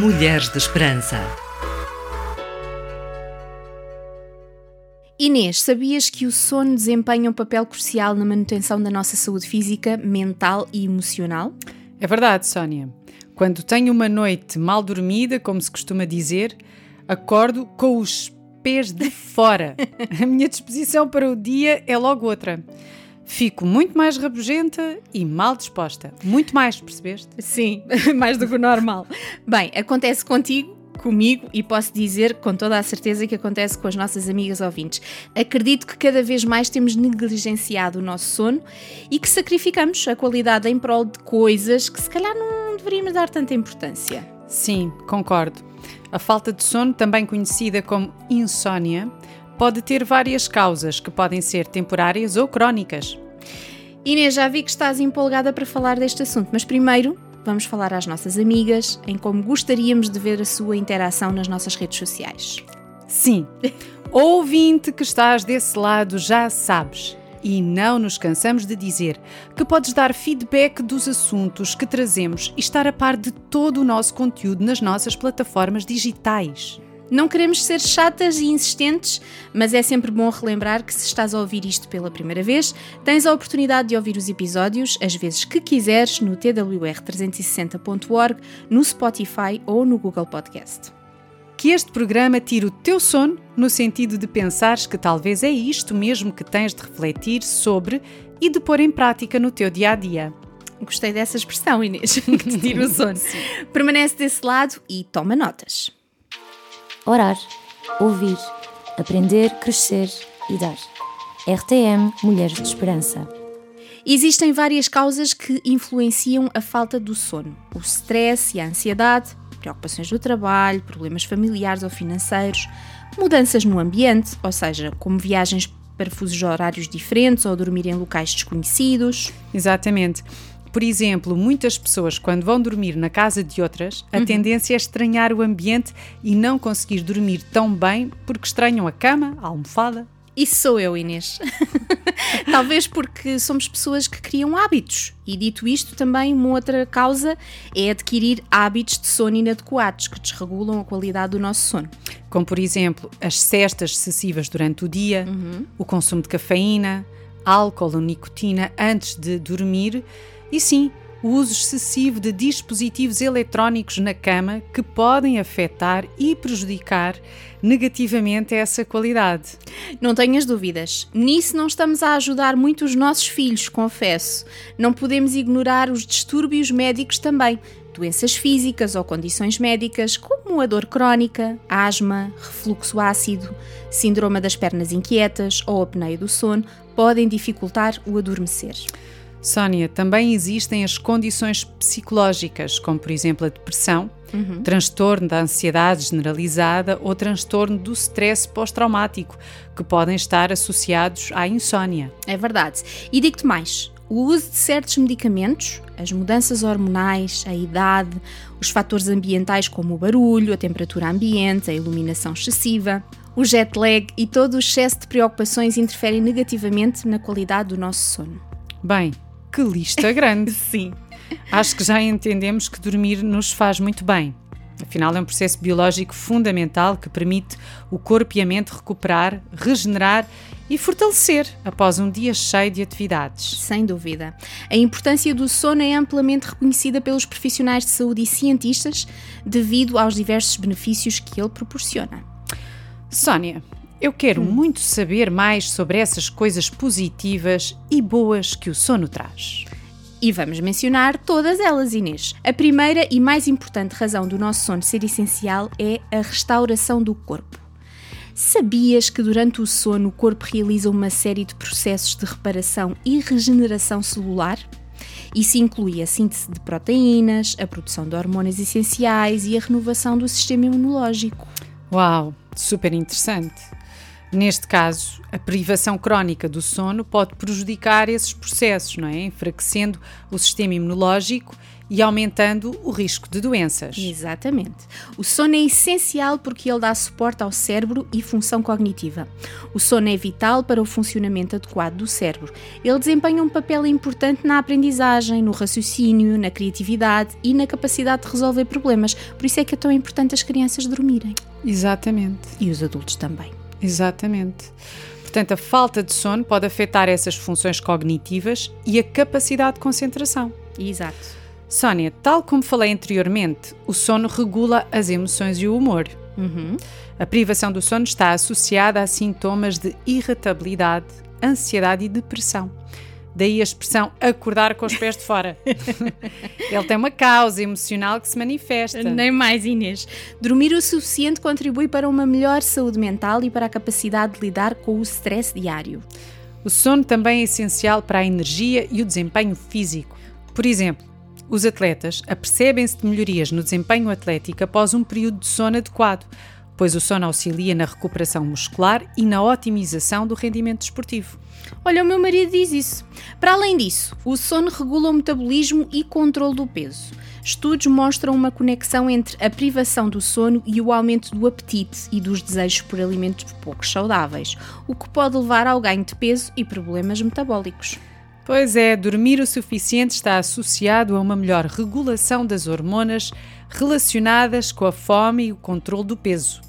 Mulheres de Esperança. Inês, sabias que o sono desempenha um papel crucial na manutenção da nossa saúde física, mental e emocional? É verdade, Sónia. Quando tenho uma noite mal dormida, como se costuma dizer, acordo com os pés de fora. A minha disposição para o dia é logo outra. Fico muito mais rabugenta e mal disposta. Muito mais, percebeste? Sim, mais do que o normal. Bem, acontece contigo comigo e posso dizer com toda a certeza que acontece com as nossas amigas ouvintes. Acredito que cada vez mais temos negligenciado o nosso sono e que sacrificamos a qualidade em prol de coisas que se calhar não deveríamos dar tanta importância. Sim, concordo. A falta de sono, também conhecida como insônia, pode ter várias causas que podem ser temporárias ou crónicas. Inês, já vi que estás empolgada para falar deste assunto, mas primeiro vamos falar às nossas amigas em como gostaríamos de ver a sua interação nas nossas redes sociais. Sim, ouvinte que estás desse lado já sabes. E não nos cansamos de dizer que podes dar feedback dos assuntos que trazemos e estar a par de todo o nosso conteúdo nas nossas plataformas digitais. Não queremos ser chatas e insistentes, mas é sempre bom relembrar que se estás a ouvir isto pela primeira vez, tens a oportunidade de ouvir os episódios as vezes que quiseres no twr360.org, no Spotify ou no Google Podcast. Que este programa tire o teu sono no sentido de pensares que talvez é isto mesmo que tens de refletir sobre e de pôr em prática no teu dia a dia. Gostei dessa expressão, Inês, que te tira o sono. Permanece desse lado e toma notas orar, ouvir, aprender, crescer e dar. RTM Mulheres de Esperança. Existem várias causas que influenciam a falta do sono: o stress e a ansiedade, preocupações do trabalho, problemas familiares ou financeiros, mudanças no ambiente, ou seja, como viagens para fusos horários diferentes ou dormir em locais desconhecidos. Exatamente. Por exemplo, muitas pessoas, quando vão dormir na casa de outras, a uhum. tendência é estranhar o ambiente e não conseguir dormir tão bem porque estranham a cama, a almofada. Isso sou eu, Inês. Talvez porque somos pessoas que criam hábitos. E dito isto, também uma outra causa é adquirir hábitos de sono inadequados que desregulam a qualidade do nosso sono. Como, por exemplo, as cestas excessivas durante o dia, uhum. o consumo de cafeína, álcool ou nicotina antes de dormir e sim, o uso excessivo de dispositivos eletrónicos na cama que podem afetar e prejudicar negativamente essa qualidade. Não tenhas dúvidas, nisso não estamos a ajudar muito os nossos filhos, confesso. Não podemos ignorar os distúrbios médicos também. Doenças físicas ou condições médicas, como a dor crónica, asma, refluxo ácido, síndrome das pernas inquietas ou apneia do sono, podem dificultar o adormecer. Sónia, também existem as condições psicológicas, como por exemplo a depressão, uhum. transtorno da ansiedade generalizada ou transtorno do stress pós-traumático, que podem estar associados à insônia. É verdade. E digo-te mais: o uso de certos medicamentos, as mudanças hormonais, a idade, os fatores ambientais como o barulho, a temperatura ambiente, a iluminação excessiva, o jet lag e todo o excesso de preocupações interferem negativamente na qualidade do nosso sono. Bem, que lista grande! Sim. Acho que já entendemos que dormir nos faz muito bem. Afinal, é um processo biológico fundamental que permite o corpo e a mente recuperar, regenerar e fortalecer após um dia cheio de atividades. Sem dúvida. A importância do sono é amplamente reconhecida pelos profissionais de saúde e cientistas devido aos diversos benefícios que ele proporciona. Sónia, eu quero hum. muito saber mais sobre essas coisas positivas e boas que o sono traz. E vamos mencionar todas elas, Inês. A primeira e mais importante razão do nosso sono ser essencial é a restauração do corpo. Sabias que durante o sono o corpo realiza uma série de processos de reparação e regeneração celular? Isso inclui a síntese de proteínas, a produção de hormonas essenciais e a renovação do sistema imunológico. Uau, super interessante! Neste caso, a privação crónica do sono pode prejudicar esses processos, não é? enfraquecendo o sistema imunológico e aumentando o risco de doenças. Exatamente. O sono é essencial porque ele dá suporte ao cérebro e função cognitiva. O sono é vital para o funcionamento adequado do cérebro. Ele desempenha um papel importante na aprendizagem, no raciocínio, na criatividade e na capacidade de resolver problemas. Por isso é que é tão importante as crianças dormirem. Exatamente. E os adultos também. Exatamente. Portanto, a falta de sono pode afetar essas funções cognitivas e a capacidade de concentração. Exato. Sónia, tal como falei anteriormente, o sono regula as emoções e o humor. Uhum. A privação do sono está associada a sintomas de irritabilidade, ansiedade e depressão. Daí a expressão acordar com os pés de fora. Ele tem uma causa emocional que se manifesta. Nem mais, Inês. Dormir o suficiente contribui para uma melhor saúde mental e para a capacidade de lidar com o stress diário. O sono também é essencial para a energia e o desempenho físico. Por exemplo, os atletas apercebem-se de melhorias no desempenho atlético após um período de sono adequado, pois o sono auxilia na recuperação muscular e na otimização do rendimento desportivo. Olha, o meu marido diz isso. Para além disso, o sono regula o metabolismo e controle do peso. Estudos mostram uma conexão entre a privação do sono e o aumento do apetite e dos desejos por alimentos pouco saudáveis, o que pode levar ao ganho de peso e problemas metabólicos. Pois é, dormir o suficiente está associado a uma melhor regulação das hormonas relacionadas com a fome e o controle do peso.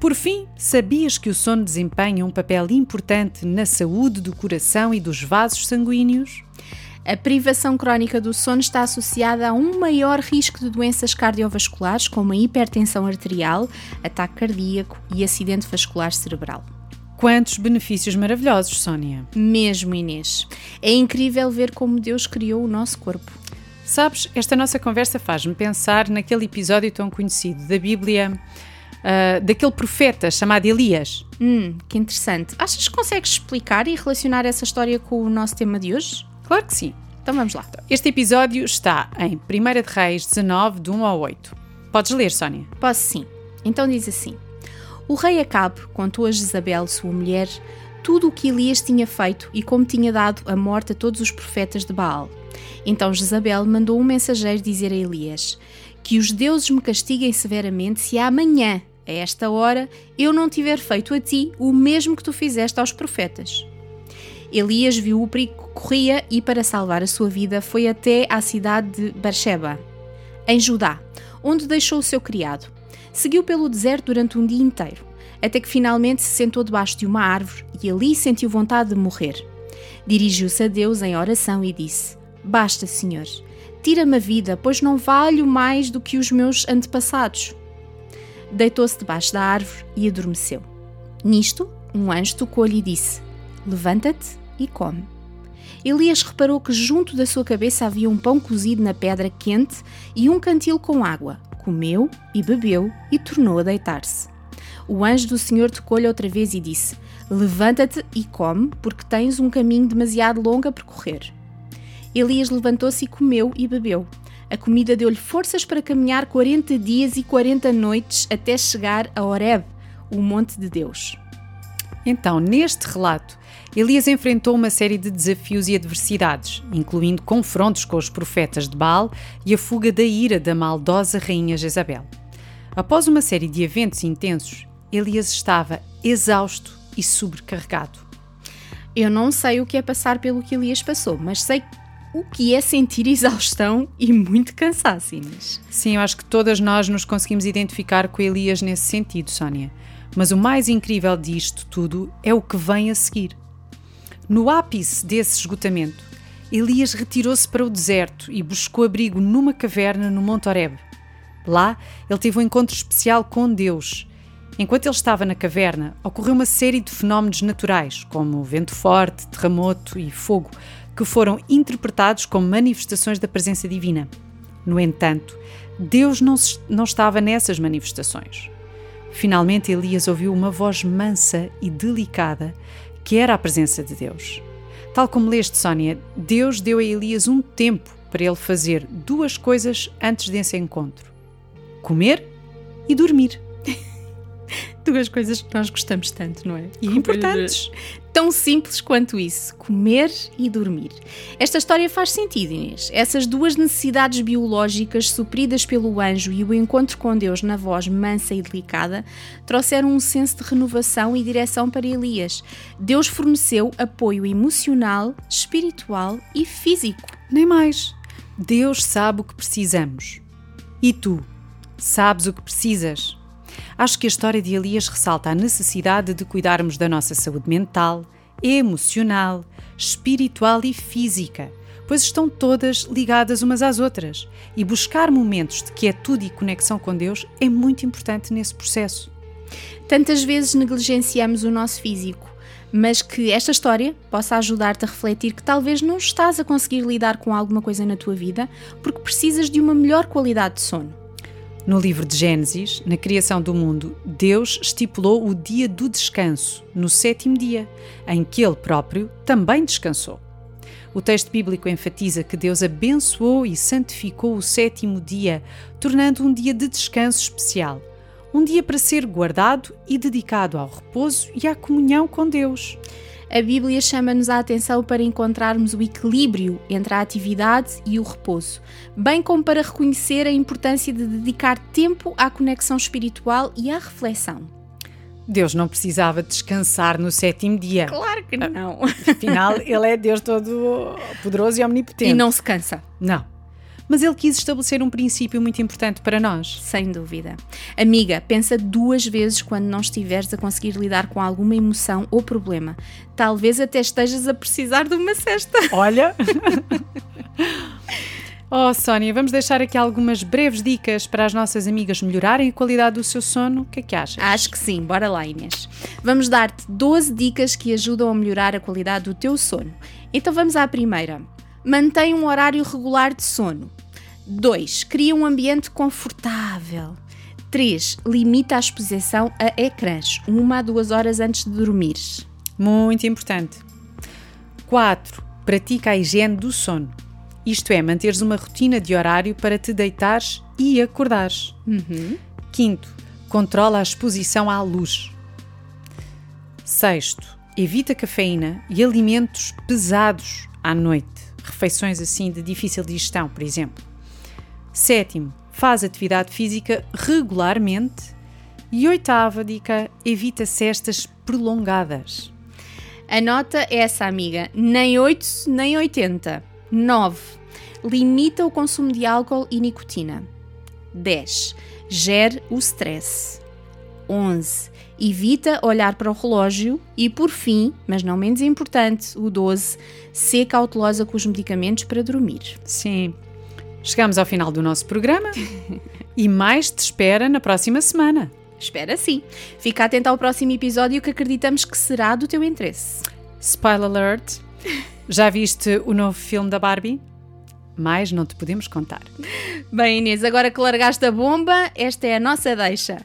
Por fim, sabias que o sono desempenha um papel importante na saúde do coração e dos vasos sanguíneos? A privação crónica do sono está associada a um maior risco de doenças cardiovasculares, como a hipertensão arterial, ataque cardíaco e acidente vascular cerebral. Quantos benefícios maravilhosos, Sónia! Mesmo, Inês. É incrível ver como Deus criou o nosso corpo. Sabes, esta nossa conversa faz-me pensar naquele episódio tão conhecido da Bíblia uh, daquele profeta chamado Elias. Hum, que interessante. Achas que consegues explicar e relacionar essa história com o nosso tema de hoje? Claro que sim. Então vamos lá. Este episódio está em 1 de Reis 19, de 1 ao 8. Podes ler, Sónia? Posso sim. Então diz assim: O rei Acabe contou a Jezabel, sua mulher, tudo o que Elias tinha feito e como tinha dado a morte a todos os profetas de Baal. Então Jezabel mandou um mensageiro dizer a Elias: Que os deuses me castiguem severamente se amanhã a esta hora, eu não tiver feito a ti o mesmo que tu fizeste aos profetas. Elias viu o perigo que corria e, para salvar a sua vida, foi até à cidade de Beersheba, em Judá, onde deixou o seu criado. Seguiu pelo deserto durante um dia inteiro, até que finalmente se sentou debaixo de uma árvore e ali sentiu vontade de morrer. Dirigiu-se a Deus em oração e disse: Basta, Senhor, tira-me a vida, pois não valho mais do que os meus antepassados deitou-se debaixo da árvore e adormeceu. Nisto, um anjo tocou-lhe e disse: Levanta-te e come. Elias reparou que junto da sua cabeça havia um pão cozido na pedra quente e um cantil com água. Comeu e bebeu e tornou a deitar-se. O anjo do Senhor tocou-lhe outra vez e disse: Levanta-te e come, porque tens um caminho demasiado longo a percorrer. Elias levantou-se e comeu e bebeu. A comida deu-lhe forças para caminhar 40 dias e 40 noites até chegar a Horeb, o monte de Deus. Então, neste relato, Elias enfrentou uma série de desafios e adversidades, incluindo confrontos com os profetas de Baal e a fuga da ira da maldosa rainha Jezabel. Após uma série de eventos intensos, Elias estava exausto e sobrecarregado. Eu não sei o que é passar pelo que Elias passou, mas sei o que é sentir exaustão e muito cansaço, Inês. Sim, eu acho que todas nós nos conseguimos identificar com Elias nesse sentido, Sónia. Mas o mais incrível disto tudo é o que vem a seguir. No ápice desse esgotamento, Elias retirou-se para o deserto e buscou abrigo numa caverna no Monte Horeb. Lá, ele teve um encontro especial com Deus. Enquanto ele estava na caverna, ocorreu uma série de fenómenos naturais, como vento forte, terremoto e fogo, que foram interpretados como manifestações da presença divina. No entanto, Deus não, não estava nessas manifestações. Finalmente, Elias ouviu uma voz mansa e delicada, que era a presença de Deus. Tal como leste, Sónia, Deus deu a Elias um tempo para ele fazer duas coisas antes desse encontro: comer e dormir. Duas coisas que nós gostamos tanto, não é? E importantes. Tão simples quanto isso: comer e dormir. Esta história faz sentido, Inês. Essas duas necessidades biológicas supridas pelo anjo e o encontro com Deus na voz mansa e delicada trouxeram um senso de renovação e direção para Elias. Deus forneceu apoio emocional, espiritual e físico. Nem mais. Deus sabe o que precisamos. E tu, sabes o que precisas? Acho que a história de Elias ressalta a necessidade de cuidarmos da nossa saúde mental, emocional, espiritual e física, pois estão todas ligadas umas às outras, e buscar momentos de quietude e conexão com Deus é muito importante nesse processo. Tantas vezes negligenciamos o nosso físico, mas que esta história possa ajudar-te a refletir que talvez não estás a conseguir lidar com alguma coisa na tua vida porque precisas de uma melhor qualidade de sono. No livro de Gênesis, na criação do mundo, Deus estipulou o dia do descanso, no sétimo dia, em que Ele próprio também descansou. O texto bíblico enfatiza que Deus abençoou e santificou o sétimo dia, tornando um dia de descanso especial, um dia para ser guardado e dedicado ao repouso e à comunhão com Deus a Bíblia chama-nos a atenção para encontrarmos o equilíbrio entre a atividade e o repouso, bem como para reconhecer a importância de dedicar tempo à conexão espiritual e à reflexão. Deus não precisava descansar no sétimo dia. Claro que não. Afinal, Ele é Deus todo poderoso e omnipotente. E não se cansa. Não mas ele quis estabelecer um princípio muito importante para nós. Sem dúvida. Amiga, pensa duas vezes quando não estiveres a conseguir lidar com alguma emoção ou problema. Talvez até estejas a precisar de uma cesta. Olha! Oh, Sónia, vamos deixar aqui algumas breves dicas para as nossas amigas melhorarem a qualidade do seu sono. O que é que achas? Acho que sim, bora lá, Inês. Vamos dar-te 12 dicas que ajudam a melhorar a qualidade do teu sono. Então vamos à primeira. Mantém um horário regular de sono. 2. Cria um ambiente confortável. 3. Limita a exposição a ecrãs, uma a duas horas antes de dormir. Muito importante. 4. Pratica a higiene do sono. Isto é, manteres uma rotina de horário para te deitares e acordares. Uhum. Quinto, controla a exposição à luz. Sexto, evita cafeína e alimentos pesados à noite. Refeições assim de difícil digestão, por exemplo. Sétimo, faz atividade física regularmente. E oitava dica, evita cestas prolongadas. Anota essa, amiga. Nem 8, nem 80. 9. Limita o consumo de álcool e nicotina. 10. Gere o stress. 11. Evita olhar para o relógio. E por fim, mas não menos importante, o 12. Ser cautelosa com os medicamentos para dormir. Sim, Chegamos ao final do nosso programa e mais te espera na próxima semana. Espera sim. Fica atento ao próximo episódio que acreditamos que será do teu interesse. Spoiler alert! Já viste o novo filme da Barbie? Mais não te podemos contar. Bem, Inês, agora que largaste a bomba, esta é a nossa deixa.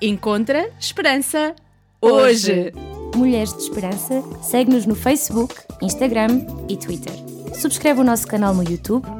Encontra esperança hoje. Mulheres de Esperança, segue-nos no Facebook, Instagram e Twitter. Subscreve o nosso canal no YouTube